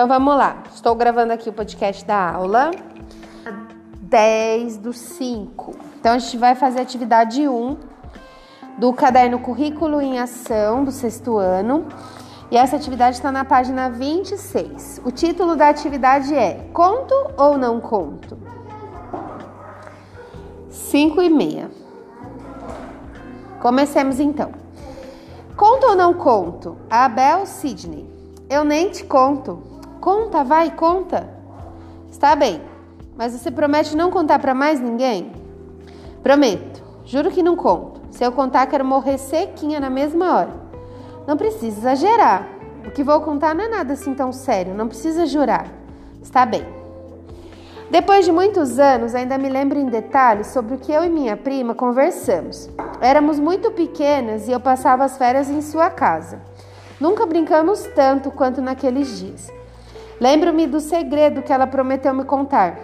Então vamos lá. Estou gravando aqui o podcast da aula 10 do 5. Então a gente vai fazer atividade 1 do caderno Currículo em Ação do sexto ano. E essa atividade está na página 26. O título da atividade é Conto ou não conto? 5 e meia. Comecemos então. Conto ou não conto? Abel Sidney. Eu nem te conto. Conta, vai, conta. Está bem, mas você promete não contar para mais ninguém? Prometo. Juro que não conto. Se eu contar, quero morrer sequinha na mesma hora. Não precisa exagerar. O que vou contar não é nada assim tão sério. Não precisa jurar. Está bem. Depois de muitos anos, ainda me lembro em detalhes sobre o que eu e minha prima conversamos. Éramos muito pequenas e eu passava as férias em sua casa. Nunca brincamos tanto quanto naqueles dias. Lembro-me do segredo que ela prometeu me contar.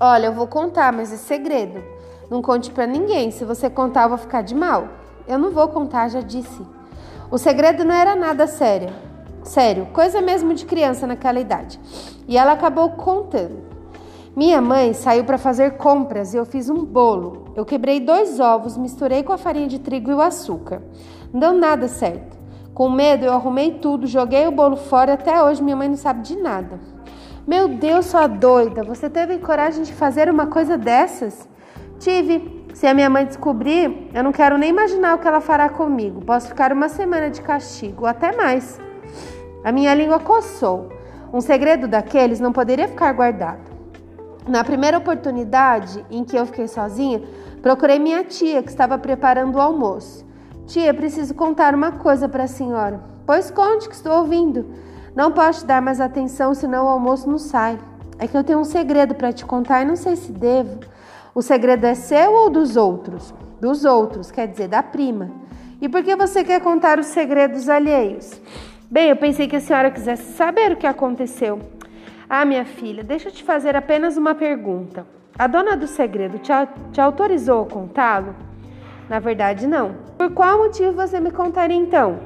Olha, eu vou contar, mas é segredo. Não conte para ninguém. Se você contar, eu vou ficar de mal. Eu não vou contar, já disse. O segredo não era nada sério. Sério, coisa mesmo de criança naquela idade. E ela acabou contando. Minha mãe saiu para fazer compras e eu fiz um bolo. Eu quebrei dois ovos, misturei com a farinha de trigo e o açúcar. Não deu nada certo. Com medo, eu arrumei tudo, joguei o bolo fora e até hoje minha mãe não sabe de nada. Meu Deus, sua doida, você teve coragem de fazer uma coisa dessas? Tive. Se a minha mãe descobrir, eu não quero nem imaginar o que ela fará comigo. Posso ficar uma semana de castigo, até mais. A minha língua coçou. Um segredo daqueles não poderia ficar guardado. Na primeira oportunidade em que eu fiquei sozinha, procurei minha tia, que estava preparando o almoço. Tia, preciso contar uma coisa para a senhora. Pois conte, que estou ouvindo. Não posso dar mais atenção, senão o almoço não sai. É que eu tenho um segredo para te contar e não sei se devo. O segredo é seu ou dos outros? Dos outros, quer dizer, da prima. E por que você quer contar os segredos alheios? Bem, eu pensei que a senhora quisesse saber o que aconteceu. Ah, minha filha, deixa eu te fazer apenas uma pergunta. A dona do segredo te, te autorizou a contá-lo? Na verdade, não. Por qual motivo você me contaria então?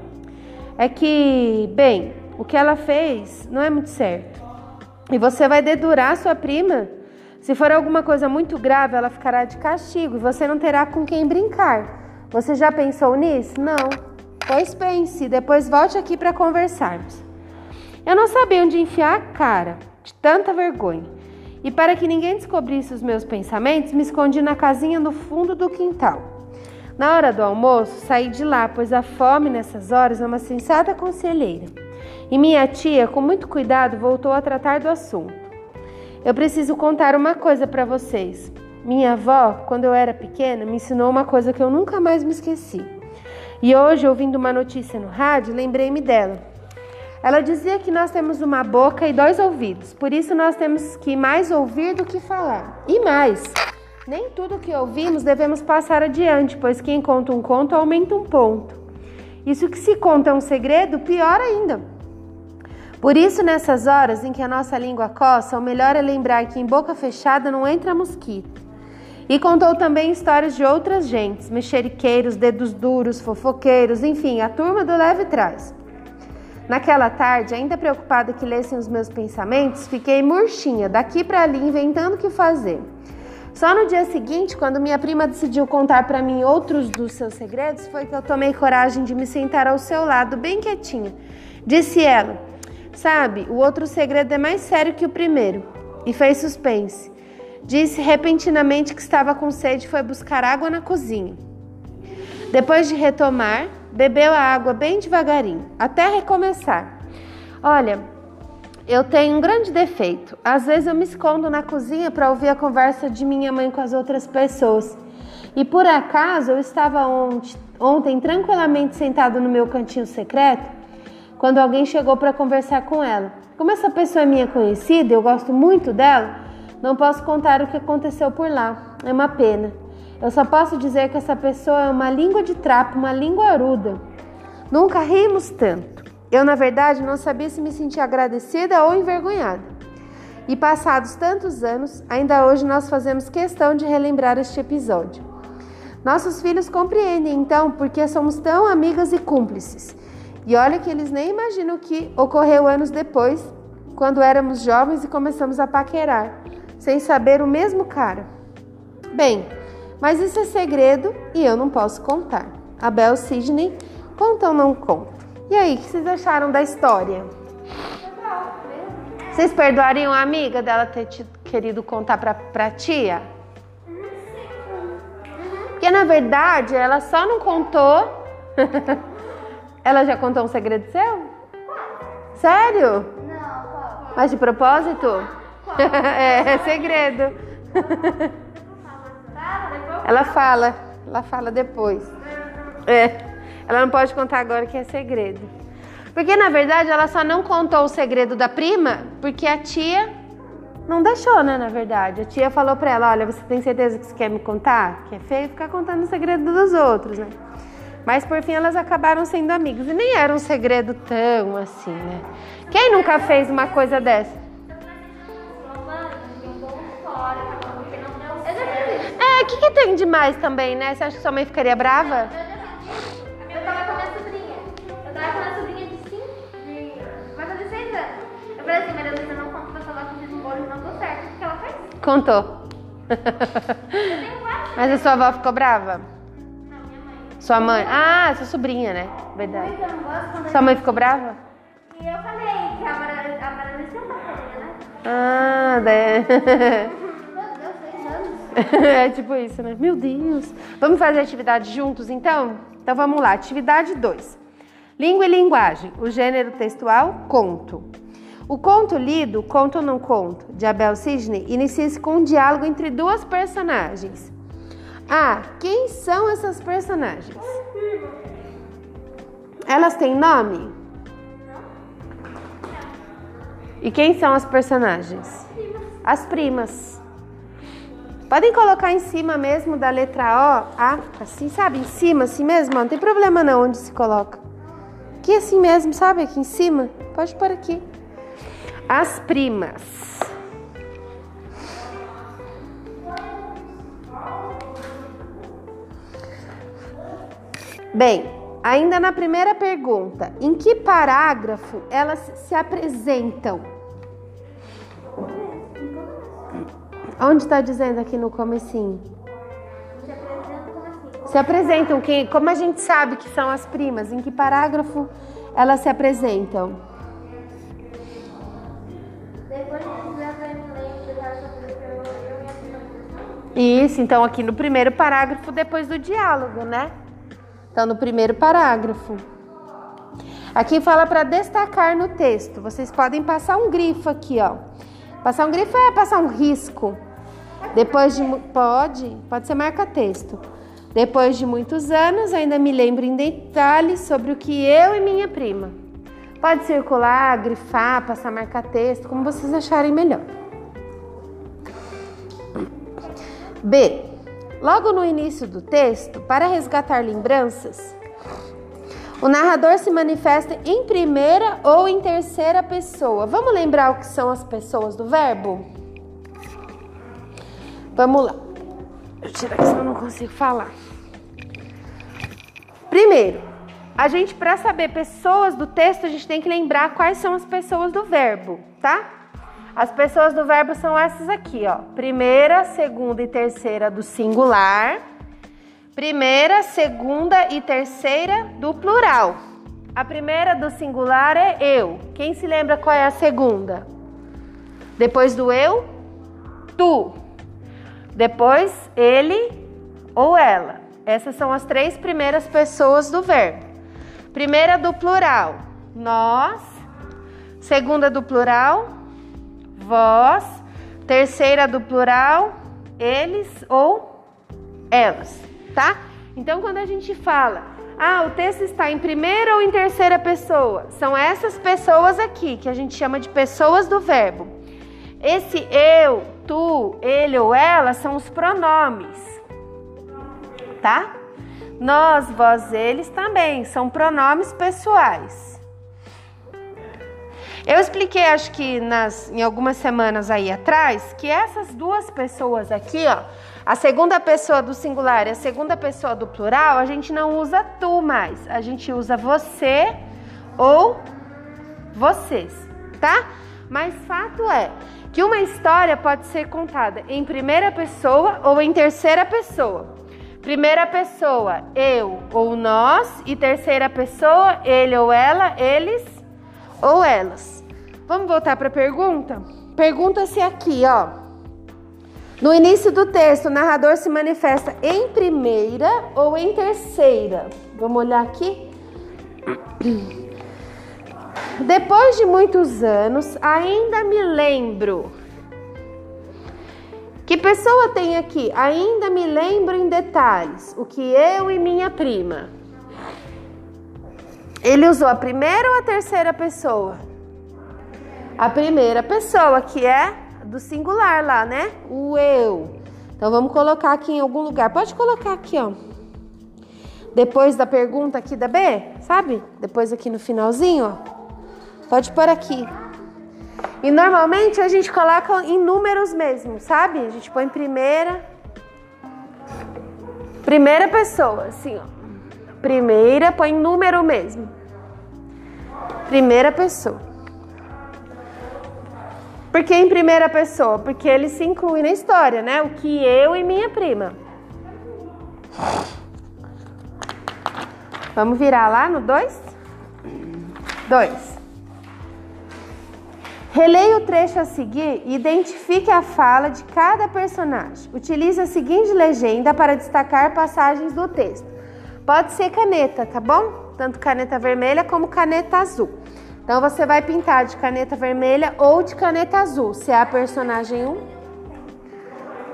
É que, bem, o que ela fez não é muito certo. E você vai dedurar sua prima? Se for alguma coisa muito grave, ela ficará de castigo e você não terá com quem brincar. Você já pensou nisso? Não. Pois pense, depois volte aqui para conversarmos. Eu não sabia onde enfiar a cara de tanta vergonha. E para que ninguém descobrisse os meus pensamentos, me escondi na casinha no fundo do quintal. Na hora do almoço, saí de lá, pois a fome nessas horas é uma sensata conselheira. E minha tia, com muito cuidado, voltou a tratar do assunto. Eu preciso contar uma coisa para vocês. Minha avó, quando eu era pequena, me ensinou uma coisa que eu nunca mais me esqueci. E hoje, ouvindo uma notícia no rádio, lembrei-me dela. Ela dizia que nós temos uma boca e dois ouvidos, por isso nós temos que mais ouvir do que falar. E mais, nem tudo que ouvimos devemos passar adiante, pois quem conta um conto aumenta um ponto. Isso que se conta é um segredo, pior ainda. Por isso, nessas horas em que a nossa língua coça, o melhor é lembrar que em boca fechada não entra mosquito. E contou também histórias de outras gentes, mexeriqueiros, dedos duros, fofoqueiros, enfim, a turma do leve trás. Naquela tarde, ainda preocupada que lessem os meus pensamentos, fiquei murchinha, daqui para ali, inventando o que fazer. Só no dia seguinte, quando minha prima decidiu contar para mim outros dos seus segredos, foi que eu tomei coragem de me sentar ao seu lado, bem quietinha. Disse ela: Sabe, o outro segredo é mais sério que o primeiro. E fez suspense. Disse repentinamente que estava com sede e foi buscar água na cozinha. Depois de retomar, bebeu a água bem devagarinho, até recomeçar. Olha, eu tenho um grande defeito. Às vezes eu me escondo na cozinha para ouvir a conversa de minha mãe com as outras pessoas. E por acaso eu estava ontem, ontem tranquilamente sentado no meu cantinho secreto quando alguém chegou para conversar com ela. Como essa pessoa é minha conhecida, eu gosto muito dela, não posso contar o que aconteceu por lá. É uma pena. Eu só posso dizer que essa pessoa é uma língua de trapo, uma língua aruda. Nunca rimos tanto. Eu, na verdade, não sabia se me sentia agradecida ou envergonhada. E passados tantos anos, ainda hoje nós fazemos questão de relembrar este episódio. Nossos filhos compreendem então porque somos tão amigas e cúmplices. E olha que eles nem imaginam o que ocorreu anos depois quando éramos jovens e começamos a paquerar, sem saber o mesmo cara. Bem, mas isso é segredo e eu não posso contar. Abel Sidney, conta ou não conta? E aí, o que vocês acharam da história? Vocês perdoariam a amiga dela ter querido contar pra, pra tia? Porque na verdade ela só não contou. ela já contou um segredo seu? Sério? Não, Mas de propósito? é, é segredo. ela fala, ela fala depois. É, ela não pode contar agora que é segredo. Porque na verdade ela só não contou o segredo da prima porque a tia não deixou, né? Na verdade, a tia falou pra ela: Olha, você tem certeza que você quer me contar? Que é feio ficar contando o segredo dos outros, né? Mas por fim elas acabaram sendo amigas e nem era um segredo tão assim, né? Quem nunca fez uma coisa dessa? É, o que, que tem demais também, né? Você acha que sua mãe ficaria brava? Contou. Mas a sua avó ficou brava? Não, minha mãe. Sua mãe? Ah, sua sobrinha, né? Verdade. Sua mãe ficou brava? E eu falei que a Maria a Maria Luísa não tá fazendo, né? Ah, daí... Meu Deus, seis anos. é tipo isso, né? Meu Deus. Vamos fazer atividade juntos, então? Então vamos lá. Atividade 2. Língua e linguagem. O gênero textual, conto. O conto lido, Conto ou Não Conto, de Abel Sidney, inicia-se com um diálogo entre duas personagens. Ah, quem são essas personagens? Elas têm nome? E quem são as personagens? As primas. Podem colocar em cima mesmo da letra O, A, assim, sabe? Em cima, assim mesmo, não tem problema não onde se coloca. Aqui assim mesmo, sabe? Aqui em cima. Pode pôr aqui. As primas. Bem, ainda na primeira pergunta, em que parágrafo elas se apresentam? Onde está dizendo aqui no comecinho? Assim? Se apresentam, que, como a gente sabe que são as primas? Em que parágrafo elas se apresentam? Isso, então aqui no primeiro parágrafo depois do diálogo, né? Então no primeiro parágrafo. Aqui fala para destacar no texto. Vocês podem passar um grifo aqui, ó. Passar um grifo é passar um risco. Depois de pode, pode ser marca texto. Depois de muitos anos, ainda me lembro em detalhes sobre o que eu e minha prima. Pode circular, grifar, passar marca texto, como vocês acharem melhor. B. Logo no início do texto, para resgatar lembranças, o narrador se manifesta em primeira ou em terceira pessoa. Vamos lembrar o que são as pessoas do verbo? Vamos lá. Eu tiro aqui senão eu não consigo falar. Primeiro, a gente para saber pessoas do texto, a gente tem que lembrar quais são as pessoas do verbo, tá? As pessoas do verbo são essas aqui, ó. Primeira, segunda e terceira do singular. Primeira, segunda e terceira do plural. A primeira do singular é eu. Quem se lembra qual é a segunda? Depois do eu, tu. Depois ele ou ela. Essas são as três primeiras pessoas do verbo. Primeira do plural, nós. Segunda do plural, vós. Terceira do plural, eles ou elas, tá? Então, quando a gente fala, ah, o texto está em primeira ou em terceira pessoa, são essas pessoas aqui que a gente chama de pessoas do verbo. Esse eu, tu, ele ou ela são os pronomes, tá? Nós, vós, eles também são pronomes pessoais. Eu expliquei, acho que nas, em algumas semanas aí atrás, que essas duas pessoas aqui, ó, a segunda pessoa do singular e a segunda pessoa do plural, a gente não usa tu mais, a gente usa você ou vocês, tá? Mas fato é que uma história pode ser contada em primeira pessoa ou em terceira pessoa. Primeira pessoa, eu ou nós, e terceira pessoa, ele ou ela, eles ou elas. Vamos voltar para a pergunta? Pergunta-se aqui, ó. No início do texto, o narrador se manifesta em primeira ou em terceira? Vamos olhar aqui. Depois de muitos anos, ainda me lembro. Que pessoa tem aqui? Ainda me lembro em detalhes o que eu e minha prima. Ele usou a primeira ou a terceira pessoa? A primeira pessoa, que é do singular lá, né? O eu. Então vamos colocar aqui em algum lugar. Pode colocar aqui, ó. Depois da pergunta aqui da B, sabe? Depois aqui no finalzinho, ó. Pode pôr aqui. E normalmente a gente coloca em números mesmo, sabe? A gente põe primeira. Primeira pessoa, assim, ó. Primeira, põe número mesmo. Primeira pessoa. Por que em primeira pessoa? Porque ele se inclui na história, né? O que eu e minha prima. Vamos virar lá no 2? 2. Releia o trecho a seguir e identifique a fala de cada personagem. Utilize a seguinte legenda para destacar passagens do texto. Pode ser caneta, tá bom? Tanto caneta vermelha como caneta azul. Então você vai pintar de caneta vermelha ou de caneta azul, se é a personagem 1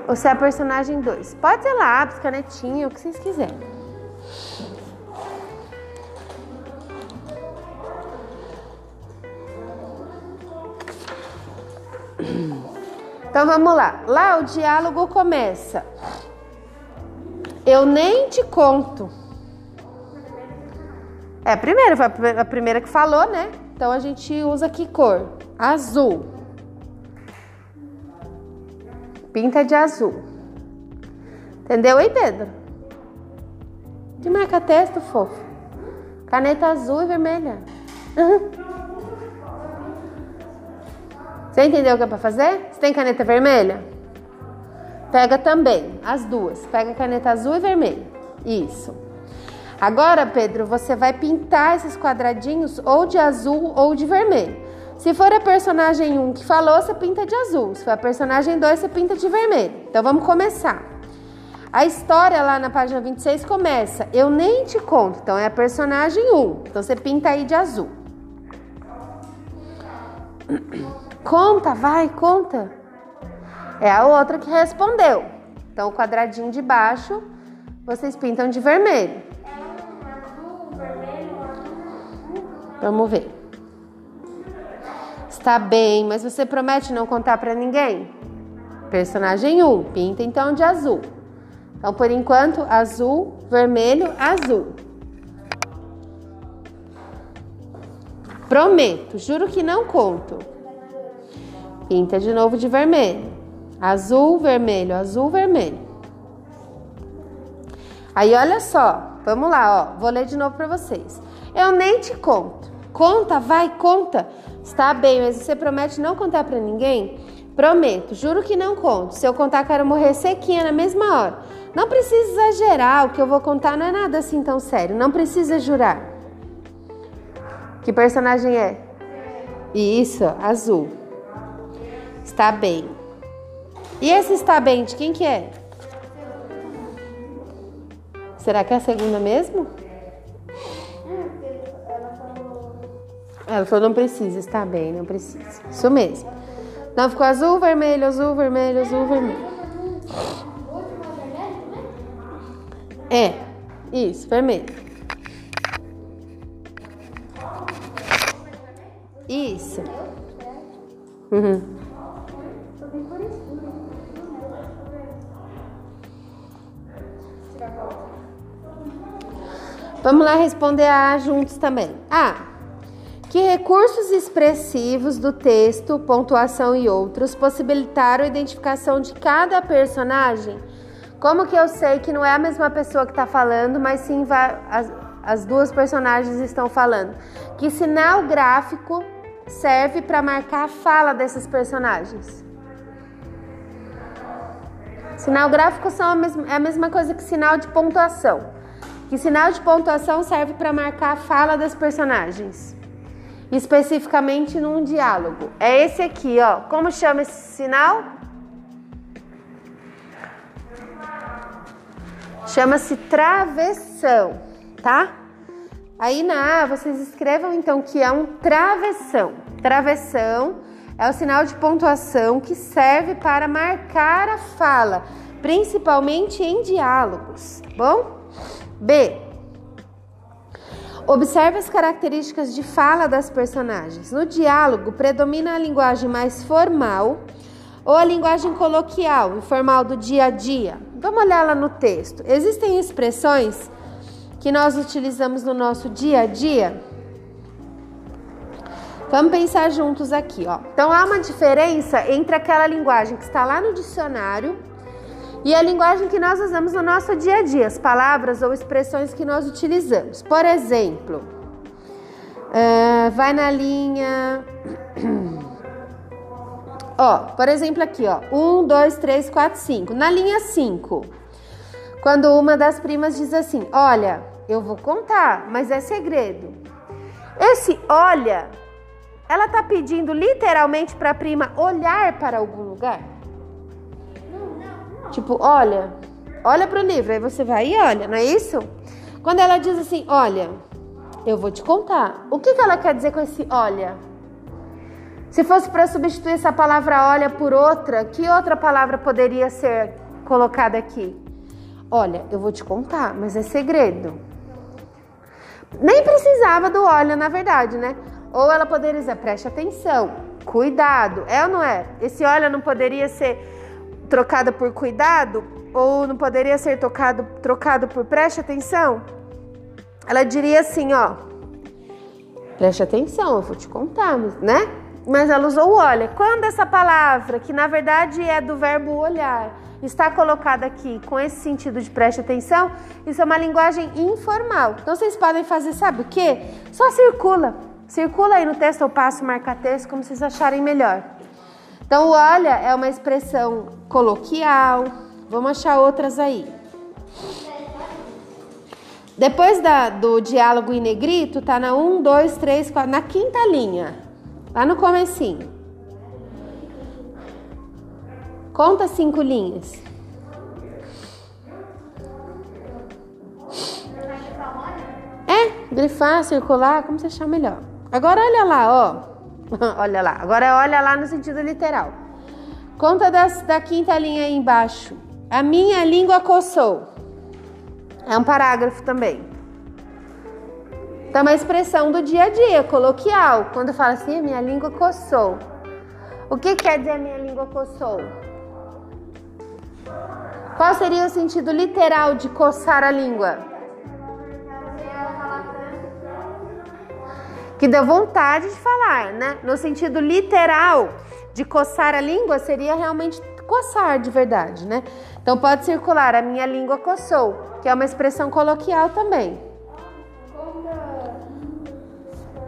ou se é a personagem 2. Pode ser lápis, canetinha, o que vocês quiserem. Então vamos lá. Lá o diálogo começa. Eu nem te conto. É a primeira, foi a primeira que falou, né? Então a gente usa que cor? Azul. Pinta de azul. Entendeu aí, Pedro? De marca texto, fofo. Caneta azul e vermelha. Você entendeu o que é para fazer? Você tem caneta vermelha? Pega também, as duas. Pega caneta azul e vermelha. Isso. Agora, Pedro, você vai pintar esses quadradinhos ou de azul ou de vermelho. Se for a personagem 1 que falou, você pinta de azul. Se for a personagem 2, você pinta de vermelho. Então vamos começar. A história lá na página 26 começa. Eu nem te conto. Então é a personagem 1. Então você pinta aí de azul. Conta, vai, conta. É a outra que respondeu. Então, o quadradinho de baixo, vocês pintam de vermelho. Vamos ver. Está bem, mas você promete não contar para ninguém? Personagem 1, pinta então de azul. Então, por enquanto, azul, vermelho, azul. Prometo, juro que não conto. Pinta de novo de vermelho. Azul, vermelho, azul, vermelho. Aí olha só, vamos lá, ó. Vou ler de novo para vocês. Eu nem te conto. Conta, vai, conta. Está bem, mas você promete não contar para ninguém? Prometo, juro que não conto. Se eu contar, quero morrer sequinha na mesma hora. Não precisa exagerar, o que eu vou contar não é nada assim tão sério. Não precisa jurar. Que personagem é? Isso, azul. Está bem. E esse está bem, de quem que é? Será que é a segunda mesmo? Ela falou, não precisa, está bem, não precisa. Isso mesmo. Não, ficou azul, vermelho, azul, vermelho, azul, vermelho. É, isso, vermelho. Isso. Uhum. Vamos lá responder a juntos também. A. Que recursos expressivos do texto, pontuação e outros possibilitaram a identificação de cada personagem? Como que eu sei que não é a mesma pessoa que está falando, mas sim as, as duas personagens estão falando? Que sinal gráfico serve para marcar a fala desses personagens? Sinal gráfico são a mesma, é a mesma coisa que sinal de pontuação. Que sinal de pontuação serve para marcar a fala das personagens? Especificamente num diálogo. É esse aqui, ó. Como chama esse sinal? Chama-se travessão, tá? Aí na A vocês escrevam então que é um travessão. Travessão é o sinal de pontuação que serve para marcar a fala, principalmente em diálogos, tá bom? B. Observe as características de fala das personagens. No diálogo, predomina a linguagem mais formal ou a linguagem coloquial, informal do dia a dia. Vamos olhar lá no texto. Existem expressões que nós utilizamos no nosso dia a dia? Vamos pensar juntos aqui, ó. Então há uma diferença entre aquela linguagem que está lá no dicionário e a linguagem que nós usamos no nosso dia a dia, as palavras ou expressões que nós utilizamos. Por exemplo, uh, vai na linha. ó, por exemplo, aqui, ó. 1, 2, 3, 4, 5. Na linha 5, quando uma das primas diz assim: Olha, eu vou contar, mas é segredo. Esse olha ela está pedindo literalmente para a prima olhar para algum lugar? Tipo, olha, olha para o livro, aí você vai e olha, não é isso? Quando ela diz assim, olha, eu vou te contar. O que, que ela quer dizer com esse olha? Se fosse para substituir essa palavra olha por outra, que outra palavra poderia ser colocada aqui? Olha, eu vou te contar, mas é segredo. Nem precisava do olha, na verdade, né? Ou ela poderia dizer, preste atenção, cuidado. É ou não é? Esse olha não poderia ser trocado por cuidado? Ou não poderia ser tocado, trocado por preste atenção? Ela diria assim, ó. Preste atenção, eu vou te contar, né? Mas ela usou o olha. Quando essa palavra, que na verdade é do verbo olhar, está colocada aqui com esse sentido de preste atenção, isso é uma linguagem informal. Então vocês podem fazer, sabe o que? Só circula. Circula aí no texto, eu passo marca texto como vocês acharem melhor. Então, olha é uma expressão coloquial. Vamos achar outras aí. Depois da, do diálogo em negrito, tá na 1, 2, 3, 4, na quinta linha. Lá no comecinho. Conta cinco linhas. É, grifar, circular, como você achar melhor. Agora olha lá, ó. olha lá. Agora olha lá no sentido literal. Conta das, da quinta linha aí embaixo. A minha língua coçou. É um parágrafo também. Então, uma expressão do dia a dia, coloquial. Quando fala assim, a minha língua coçou. O que quer dizer minha língua coçou? Qual seria o sentido literal de coçar a língua? Que deu vontade de falar, né? No sentido literal de coçar a língua seria realmente coçar de verdade, né? Então pode circular a minha língua coçou, que é uma expressão coloquial também.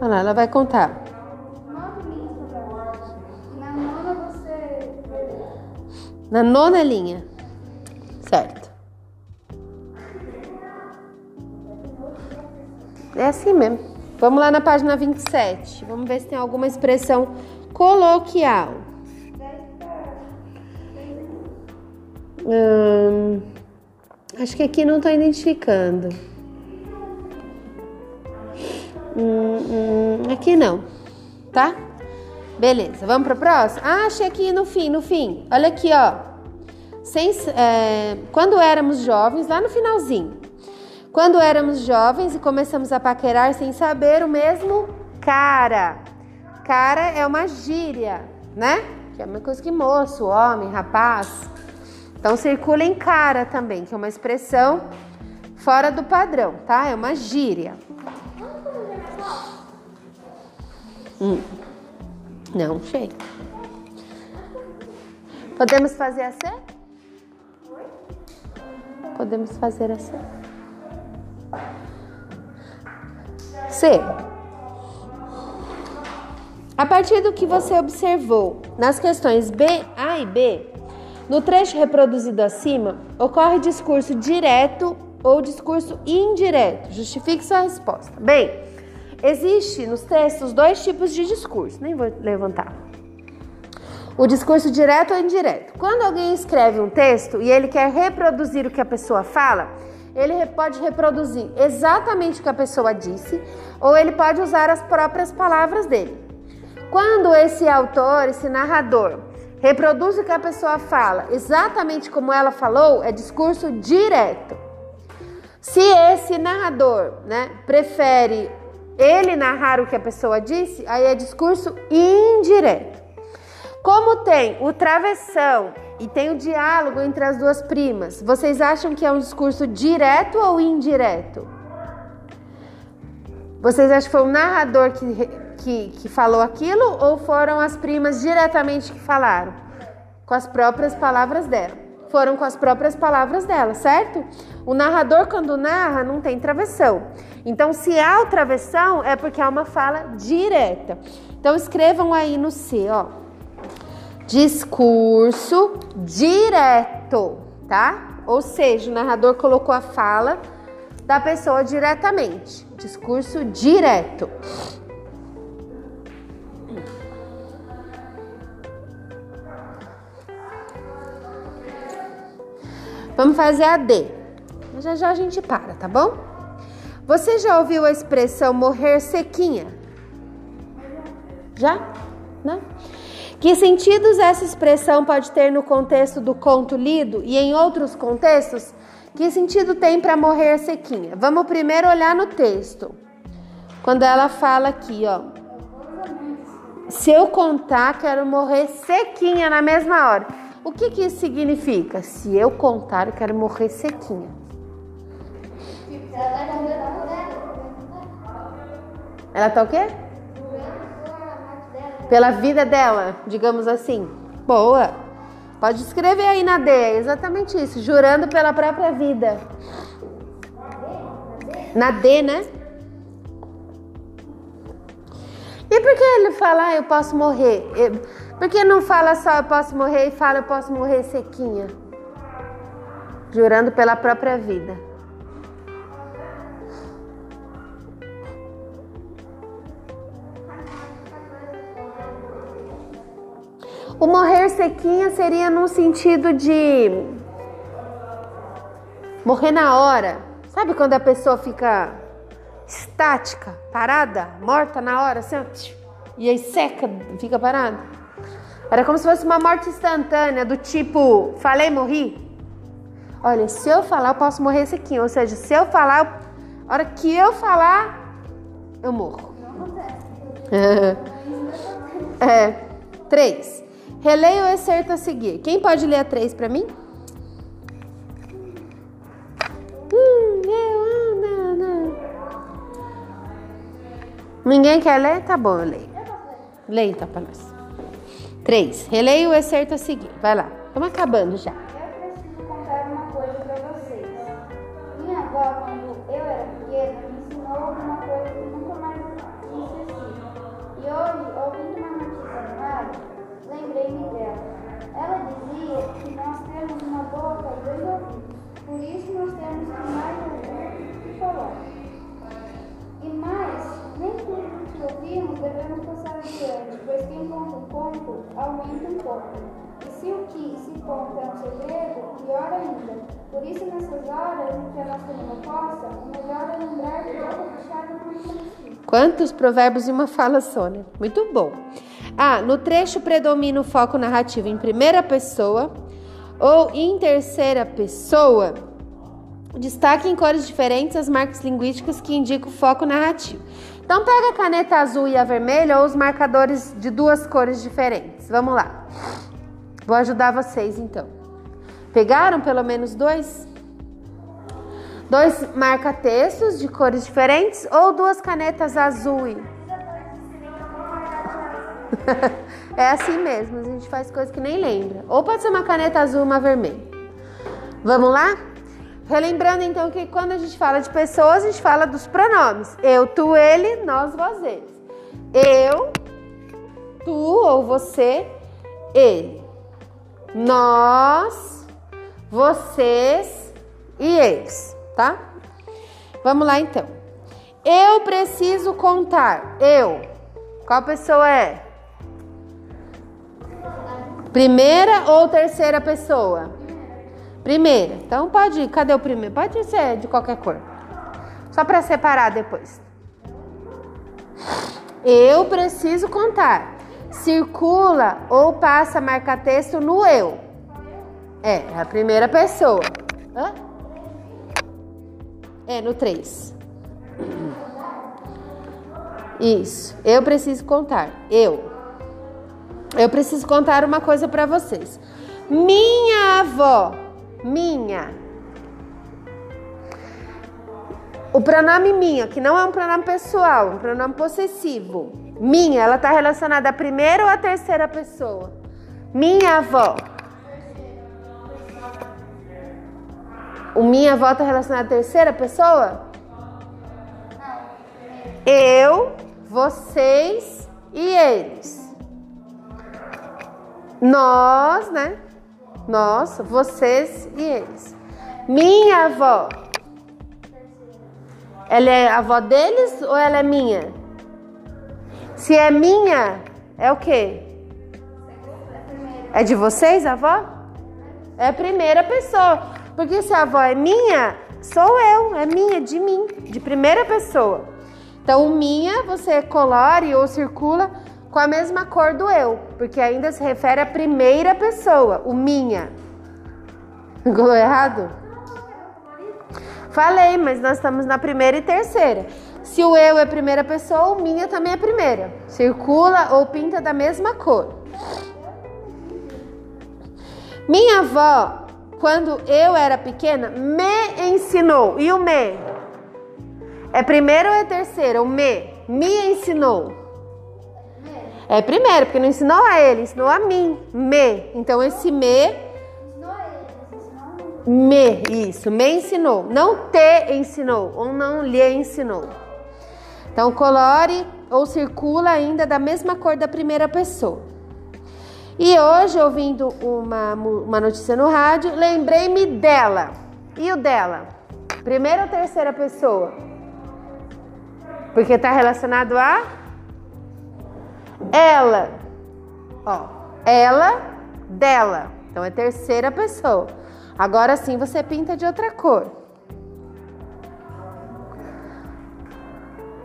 Olha lá, ela vai contar. Na nona linha. Certo. É assim mesmo. Vamos lá na página 27. Vamos ver se tem alguma expressão coloquial. Hum, acho que aqui não estou identificando. Hum, hum, aqui não, tá? Beleza, vamos para o próximo? Ah, achei aqui no fim, no fim. Olha aqui, ó. Sem, é, quando éramos jovens, lá no finalzinho. Quando éramos jovens e começamos a paquerar sem saber o mesmo cara. Cara é uma gíria, né? Que é uma coisa que moço, homem, rapaz. Então circula em cara também, que é uma expressão fora do padrão, tá? É uma gíria. Hum. Não sei. Podemos fazer assim? Podemos fazer assim? C. A partir do que você observou nas questões B, A e B, no trecho reproduzido acima, ocorre discurso direto ou discurso indireto. Justifique sua resposta. Bem, existe nos textos dois tipos de discurso. Nem vou levantar. O discurso direto ou indireto. Quando alguém escreve um texto e ele quer reproduzir o que a pessoa fala, ele pode reproduzir exatamente o que a pessoa disse ou ele pode usar as próprias palavras dele. Quando esse autor, esse narrador, reproduz o que a pessoa fala exatamente como ela falou, é discurso direto. Se esse narrador, né, prefere ele narrar o que a pessoa disse, aí é discurso indireto. Como tem o travessão e tem o diálogo entre as duas primas, vocês acham que é um discurso direto ou indireto? Vocês acham que foi o narrador que, que, que falou aquilo ou foram as primas diretamente que falaram? Com as próprias palavras dela. Foram com as próprias palavras dela, certo? O narrador, quando narra, não tem travessão. Então, se há o travessão, é porque há uma fala direta. Então, escrevam aí no C, ó. Discurso direto, tá? Ou seja, o narrador colocou a fala da pessoa diretamente. Discurso direto. Vamos fazer a D. Já já a gente para, tá bom? Você já ouviu a expressão morrer sequinha? Já? Não? Que sentidos essa expressão pode ter no contexto do conto lido e em outros contextos? Que sentido tem para morrer sequinha? Vamos primeiro olhar no texto. Quando ela fala aqui, ó. Se eu contar, quero morrer sequinha na mesma hora. O que, que isso significa? Se eu contar, eu quero morrer sequinha. Ela tá o quê? Pela vida dela, digamos assim. Boa. Pode escrever aí na D, é exatamente isso, jurando pela própria vida. Na D, né? E por que ele fala, ah, eu posso morrer? Por que não fala só eu posso morrer e fala eu posso morrer sequinha? Jurando pela própria vida. O morrer sequinha seria no sentido de morrer na hora. Sabe quando a pessoa fica estática, parada, morta na hora, assim, e aí seca, fica parada? Era como se fosse uma morte instantânea, do tipo, falei, morri. Olha, se eu falar, eu posso morrer sequinho. Ou seja, se eu falar, a hora que eu falar, eu morro. é. Três. Releia o excerto a seguir. Quem pode ler a 3 para mim? Hum, eu, não, não. Ninguém quer ler? Tá bom, eu leio. Leia então para nós. 3. Releia o excerto a seguir. Vai lá. Estamos acabando já. Pior ainda. Por isso, nessas horas em que a nossa língua possa, o melhor é lembrar por conhecido. Quantos provérbios e uma fala só, né? Muito bom. Ah, no trecho predomina o foco narrativo em primeira pessoa ou em terceira pessoa. Destaque em cores diferentes as marcas linguísticas que indicam o foco narrativo. Então pega a caneta azul e a vermelha ou os marcadores de duas cores diferentes. Vamos lá. Vou ajudar vocês então. Pegaram pelo menos dois? Dois marca-textos de cores diferentes ou duas canetas azul? e- é assim mesmo, a gente faz coisas que nem lembra. Ou pode ser uma caneta azul uma vermelha. Vamos lá? Relembrando então que quando a gente fala de pessoas, a gente fala dos pronomes. Eu, tu, ele, nós, vós, eles. Eu, tu ou você, ele. Nós, vocês e eles, tá? Vamos lá então. Eu preciso contar. Eu. Qual pessoa é? Primeira ou terceira pessoa? Primeira. Então pode ir. Cadê o primeiro? Pode ser de qualquer cor. Só para separar depois. Eu preciso contar. Circula ou passa marca-texto no eu. É, a primeira pessoa. Hã? É, no 3. Isso. Eu preciso contar. Eu. Eu preciso contar uma coisa para vocês. Minha avó, minha. O pronome minha, que não é um pronome pessoal, é um pronome possessivo. Minha, ela está relacionada à primeira ou à terceira pessoa? Minha avó. O minha avó está relacionada à terceira pessoa? Eu, vocês e eles. Nós, né? Nós, vocês e eles. Minha avó. Ela é a avó deles ou ela é minha? Se é minha, é o quê? É de vocês, avó? É a primeira pessoa. Porque se a avó é minha, sou eu, é minha, de mim, de primeira pessoa. Então, minha, você colore ou circula com a mesma cor do eu, porque ainda se refere à primeira pessoa, o minha. Ficou errado? Falei, mas nós estamos na primeira e terceira. Se o eu é primeira pessoa, o minha também é primeira. Circula ou pinta da mesma cor. Minha avó, quando eu era pequena, me ensinou. E o me? É primeiro ou é terceiro? O me me ensinou. É primeiro, porque não ensinou a ele, ensinou a mim. Me. Então esse me. Me, isso, me ensinou. Não te ensinou, ou não lhe ensinou. Então colore ou circula ainda da mesma cor da primeira pessoa. E hoje, ouvindo uma, uma notícia no rádio, lembrei-me dela. E o dela? Primeira ou terceira pessoa? Porque está relacionado a ela. Ó, ela, dela. Então é terceira pessoa. Agora sim você pinta de outra cor.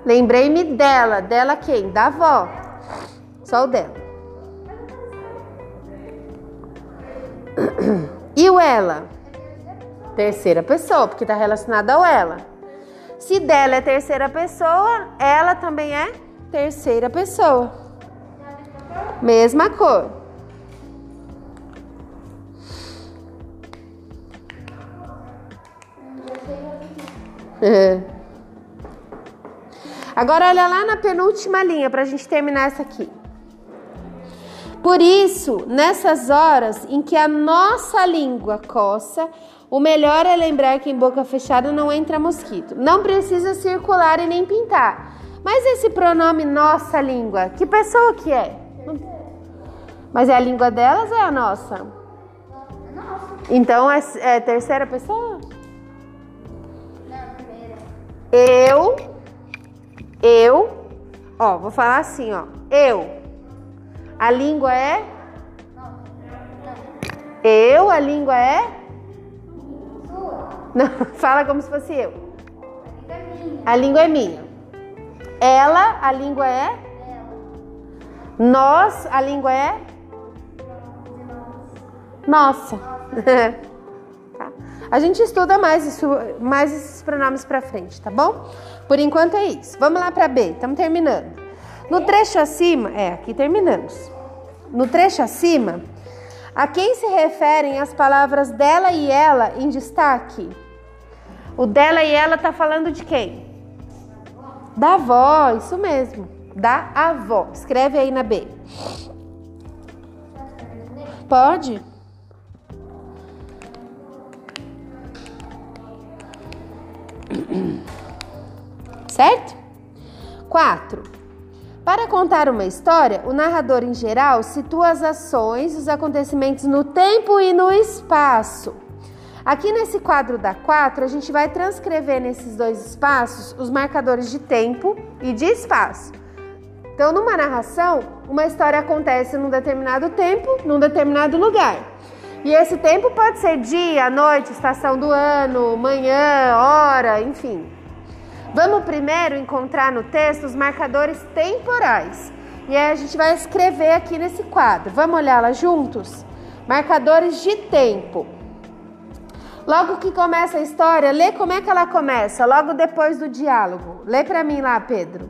Lembrei-me dela. Dela quem? Da avó. Só o dela. E o ela? Terceira pessoa, porque está relacionada ao ela. Se dela é terceira pessoa, ela também é terceira pessoa. Mesma cor. É. Agora olha lá na penúltima linha para a gente terminar essa aqui. Por isso, nessas horas em que a nossa língua coça, o melhor é lembrar que em boca fechada não entra mosquito. Não precisa circular e nem pintar. Mas esse pronome nossa língua, que pessoa que é? Mas é a língua delas ou é a nossa? Nossa. Então é, é terceira pessoa? Não, primeira. Eu, eu, ó, vou falar assim, ó. Eu. A língua é? Eu, a língua é? Não, fala como se fosse eu. A língua é minha. Ela, a língua é? Nós, a língua é? Nossa. A gente estuda mais, isso, mais esses pronomes para frente, tá bom? Por enquanto é isso. Vamos lá para B, estamos terminando. No trecho acima, é, aqui terminamos. No trecho acima, a quem se referem as palavras dela e ela em destaque? O dela e ela tá falando de quem? Da avó, isso mesmo. Da avó. Escreve aí na B. Pode? Certo? 4. Para contar uma história, o narrador em geral situa as ações, os acontecimentos no tempo e no espaço. Aqui nesse quadro da 4, a gente vai transcrever nesses dois espaços os marcadores de tempo e de espaço. Então, numa narração, uma história acontece num determinado tempo, num determinado lugar. E esse tempo pode ser dia, noite, estação do ano, manhã, hora, enfim. Vamos primeiro encontrar no texto os marcadores temporais. E aí a gente vai escrever aqui nesse quadro. Vamos olhá-la juntos? Marcadores de tempo. Logo que começa a história, lê como é que ela começa, logo depois do diálogo. Lê para mim lá, Pedro.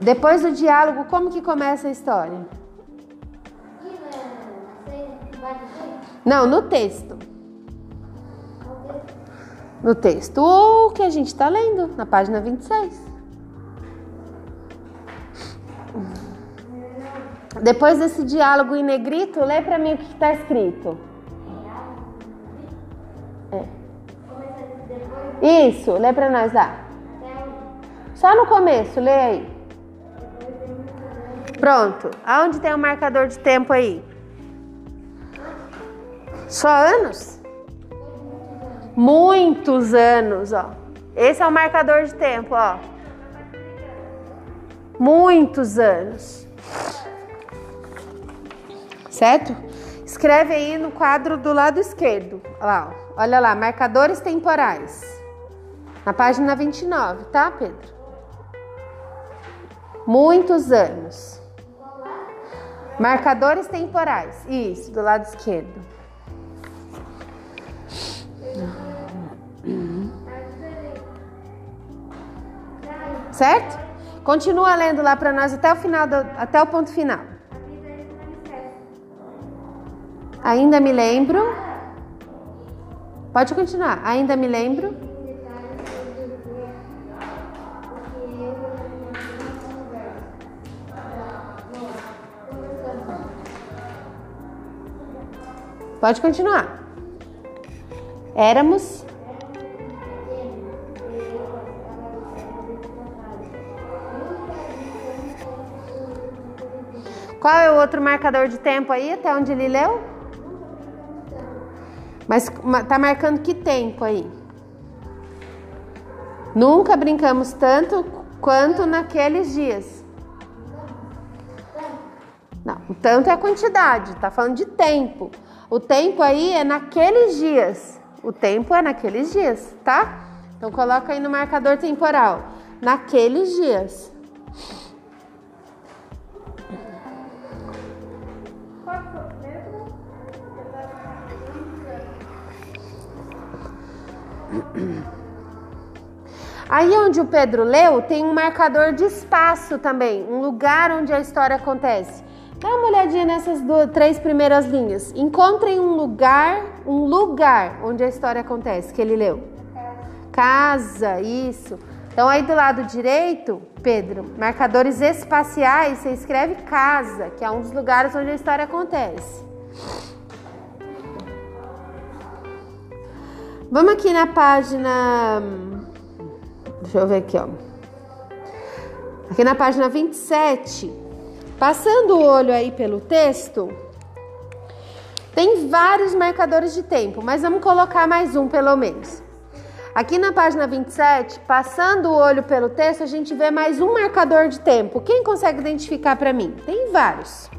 Depois do diálogo, como que começa a história? Não, no texto. No texto o que a gente está lendo, na página 26. Depois desse diálogo em negrito, lê para mim o que está escrito. É. Isso, lê para nós lá. Só no começo, lê aí. Pronto. Aonde tem o um marcador de tempo aí? Só anos? Muitos anos, ó. Esse é o marcador de tempo, ó. Muitos anos. Certo? Escreve aí no quadro do lado esquerdo. Lá, ó. olha lá, marcadores temporais. Na página 29, tá, Pedro? Muitos anos. Marcadores temporais. Isso, do lado esquerdo. Certo? Continua lendo lá para nós até o final, do, até o ponto final. Ainda me lembro. Pode continuar. Ainda me lembro. Pode continuar. Éramos. Qual é o outro marcador de tempo aí, até onde ele leu? Mas tá marcando que tempo aí? Nunca brincamos tanto quanto naqueles dias. Não, o tanto é a quantidade, tá falando de tempo. O tempo aí é naqueles dias. O tempo é naqueles dias, tá? Então coloca aí no marcador temporal. Naqueles dias. Aí onde o Pedro leu, tem um marcador de espaço também, um lugar onde a história acontece. Dá uma olhadinha nessas duas, três primeiras linhas. Encontrem um lugar, um lugar onde a história acontece, que ele leu. Casa, isso. Então aí do lado direito, Pedro, marcadores espaciais, você escreve casa, que é um dos lugares onde a história acontece. Vamos aqui na página. Deixa eu ver aqui, ó. Aqui na página 27. Passando o olho aí pelo texto, tem vários marcadores de tempo, mas vamos colocar mais um pelo menos. Aqui na página 27, passando o olho pelo texto, a gente vê mais um marcador de tempo. Quem consegue identificar para mim? Tem vários.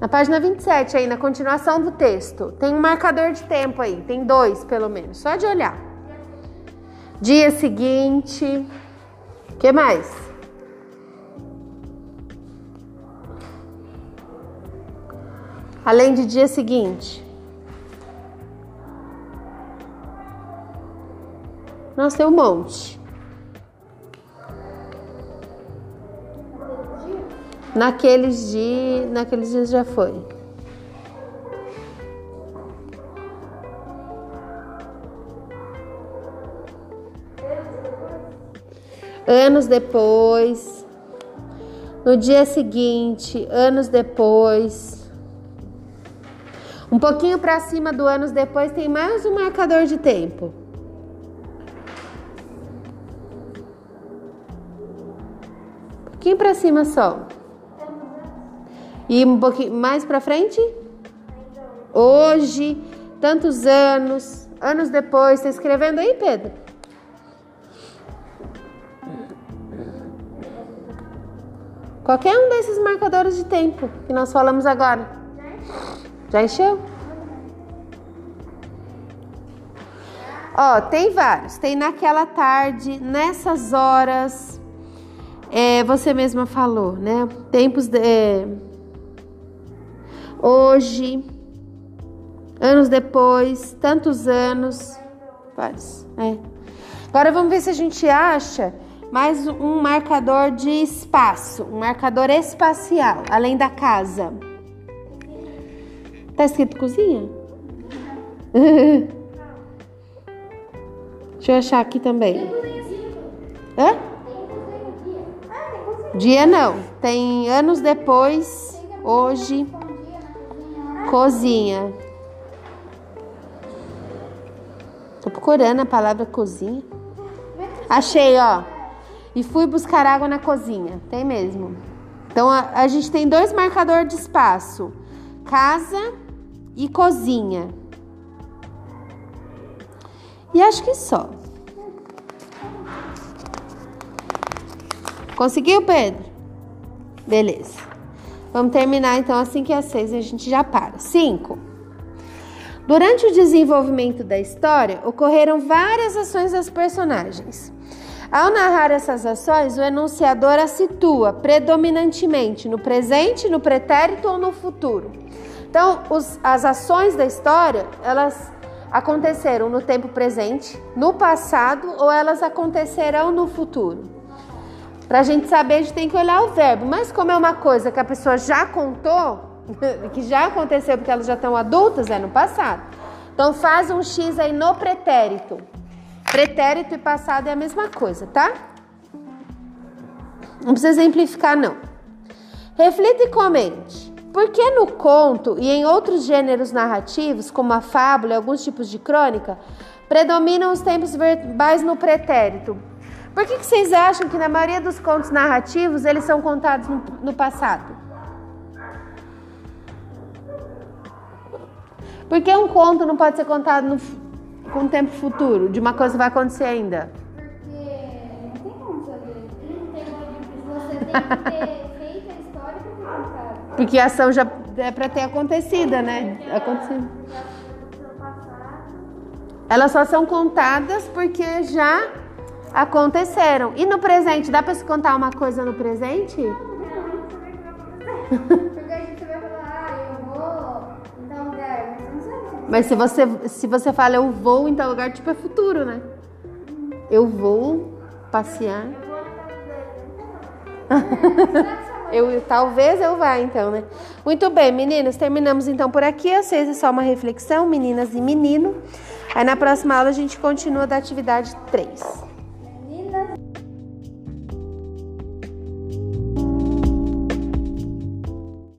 Na página 27, aí na continuação do texto, tem um marcador de tempo aí, tem dois pelo menos, só de olhar. Dia seguinte, o que mais? além de dia seguinte. Nossa, tem um monte. Naqueles dias, naqueles dias já foi. Anos depois, no dia seguinte, anos depois. Um pouquinho para cima do anos depois tem mais um marcador de tempo. pouquinho para cima só. E um pouquinho mais para frente? Hoje, tantos anos, anos depois. Tá escrevendo aí, Pedro? Qualquer um desses marcadores de tempo que nós falamos agora. Já encheu? Ó, tem vários. Tem naquela tarde, nessas horas. É, você mesma falou, né? Tempos de. É, hoje. Anos depois. Tantos anos. Vários. É. Agora vamos ver se a gente acha mais um marcador de espaço, um marcador espacial, além da casa. Tá escrito cozinha? Deixa eu achar aqui também. Hã? Dia não. Tem anos depois, hoje, cozinha. Tô procurando a palavra cozinha. Achei, ó e fui buscar água na cozinha. Tem mesmo. Então a, a gente tem dois marcadores de espaço: casa e cozinha. E acho que só. Conseguiu, Pedro? Beleza. Vamos terminar então assim que é seis a gente já para. Cinco. Durante o desenvolvimento da história, ocorreram várias ações das personagens. Ao narrar essas ações, o enunciador as situa predominantemente no presente, no pretérito ou no futuro. Então, os, as ações da história, elas aconteceram no tempo presente, no passado ou elas acontecerão no futuro. Para a gente saber, a gente tem que olhar o verbo. Mas como é uma coisa que a pessoa já contou, que já aconteceu porque elas já estão adultas, é no passado. Então faz um X aí no pretérito. Pretérito e passado é a mesma coisa, tá? Não precisa exemplificar, não. Reflita e comente. Por que no conto e em outros gêneros narrativos, como a fábula e alguns tipos de crônica, predominam os tempos verbais no pretérito? Por que, que vocês acham que na maioria dos contos narrativos eles são contados no, no passado? Por que um conto não pode ser contado no, com o tempo futuro, de uma coisa que vai acontecer ainda? Porque não tem como saber. Você tem que ter feito a história para contar. Porque a ação já é para ter acontecida, né? Acontecido. Elas só são contadas porque já aconteceram. E no presente, dá para se contar uma coisa no presente? Mas se você, se você fala eu vou em tal lugar, tipo é futuro, né? Eu vou passear. eu talvez eu vá então, né? Muito bem, meninas, terminamos então por aqui. Às seis é só uma reflexão, meninas e menino. Aí na próxima aula a gente continua da atividade 3.